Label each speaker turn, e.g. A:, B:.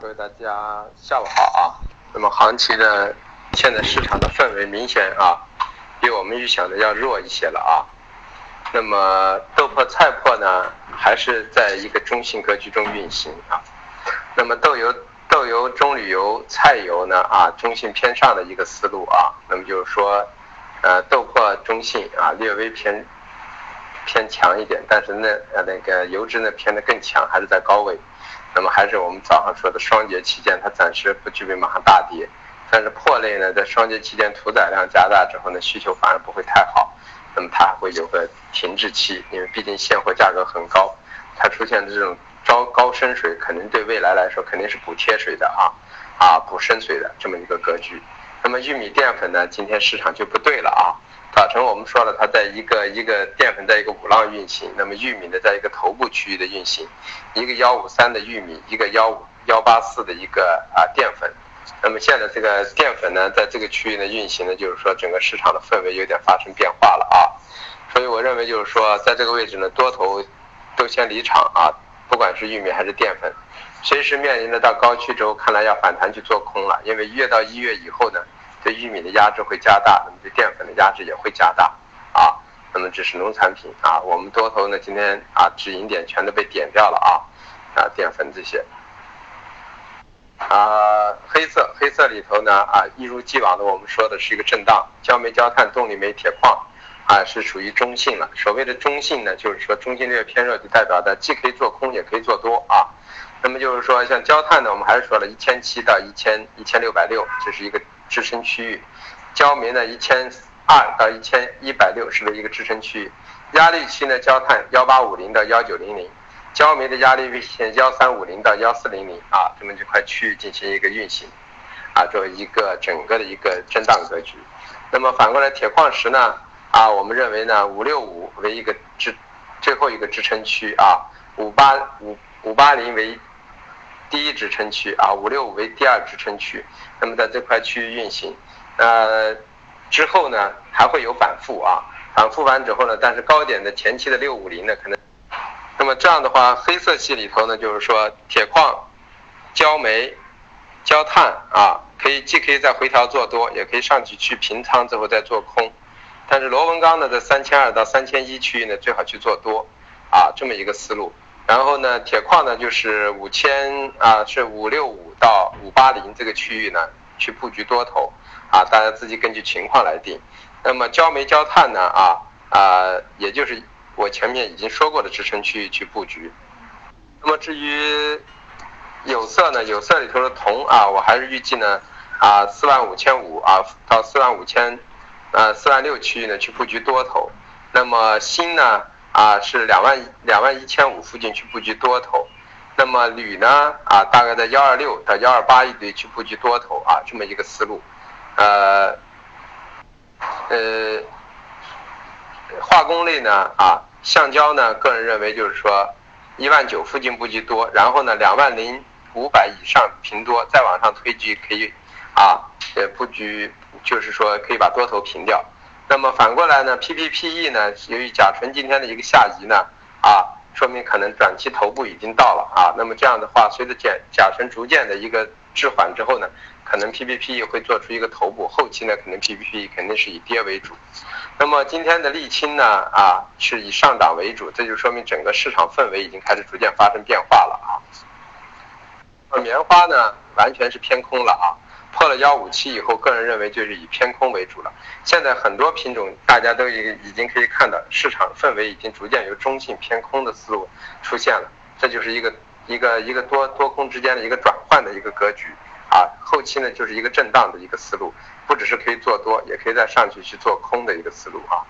A: 各位大家下午好啊。那么行情呢，现在市场的氛围明显啊，比我们预想的要弱一些了啊。那么豆粕、菜粕呢，还是在一个中性格局中运行啊。那么豆油、豆油、棕榈油、菜油呢啊，中性偏上的一个思路啊。那么就是说，呃，豆粕中性啊，略微偏偏强一点，但是呢，呃，那个油脂呢偏的更强，还是在高位。那么还是我们早上说的双节期间，它暂时不具备马上大跌。但是破类呢，在双节期间屠宰量加大之后呢，需求反而不会太好。那么它还会有个停滞期，因为毕竟现货价格很高，它出现的这种招高深水，肯定对未来来说肯定是补贴水的啊，啊补深水的这么一个格局。那么玉米淀粉呢，今天市场就不对了啊。早晨我们说了，它在一个一个淀粉在一个五浪运行，那么玉米呢，在一个头部区域的运行，一个幺五三的玉米，一个幺五幺八四的一个啊淀粉，那么现在这个淀粉呢，在这个区域呢运行呢，就是说整个市场的氛围有点发生变化了啊，所以我认为就是说，在这个位置呢，多头都先离场啊，不管是玉米还是淀粉，随时面临着到高区之后，看来要反弹去做空了，因为越到一月以后呢。对玉米的压制会加大，那么对淀粉的压制也会加大，啊，那么这是农产品啊，我们多头呢今天啊止盈点全都被点掉了啊，啊淀粉这些，啊黑色黑色里头呢啊一如既往的我们说的是一个震荡，焦煤、焦炭、动力煤、铁矿啊是属于中性了。所谓的中性呢，就是说中性略偏弱，就代表的既可以做空也可以做多啊。那么就是说像焦炭呢，我们还是说了一千七到一千一千六百六，这是一个。支撑区域，焦煤呢一千二到一千一百六十的一个支撑区域，压力区呢焦炭幺八五零到幺九零零，焦煤的压力位线幺三五零到幺四零零啊，这么这块区域进行一个运行，啊作为一个整个的一个震荡格局。那么反过来铁矿石呢啊，我们认为呢五六五为一个支最后一个支撑区啊，五八五五八零为。第一支撑区啊，五六五为第二支撑区，那么在这块区域运行，呃，之后呢还会有反复啊，反复完之后呢，但是高点的前期的六五零呢可能，那么这样的话，黑色系里头呢就是说铁矿、焦煤、焦炭啊，可以既可以再回调做多，也可以上去去平仓之后再做空，但是螺纹钢呢在三千二到三千一区域呢最好去做多啊，这么一个思路。然后呢，铁矿呢就是五千啊，是五六五到五八零这个区域呢去布局多头，啊，大家自己根据情况来定。那么焦煤焦炭呢啊啊，也就是我前面已经说过的支撑区域去布局。那么至于有色呢，有色里头的铜啊，我还是预计呢啊四万五千五啊到四万五千呃四万六区域呢去布局多头。那么锌呢？啊，是两万两万一千五附近去布局多头，那么铝呢？啊，大概在幺二六到幺二八一堆去布局多头啊，这么一个思路。呃，呃，化工类呢？啊，橡胶呢？个人认为就是说一万九附近布局多，然后呢两万零五百以上平多，再往上推局可以啊，呃布局就是说可以把多头平掉。那么反过来呢，PPPE 呢，由于甲醇今天的一个下移呢，啊，说明可能短期头部已经到了啊。那么这样的话，随着甲甲醇逐渐的一个滞缓之后呢，可能 PPPE 会做出一个头部，后期呢，可能 PPPE 肯定是以跌为主。那么今天的沥青呢，啊，是以上涨为主，这就说明整个市场氛围已经开始逐渐发生变化了啊。棉花呢，完全是偏空了啊。破了幺五七以后，个人认为就是以偏空为主了。现在很多品种，大家都已已经可以看到，市场氛围已经逐渐由中性偏空的思路出现了。这就是一个一个一个多多空之间的一个转换的一个格局啊。后期呢，就是一个震荡的一个思路，不只是可以做多，也可以再上去去做空的一个思路啊。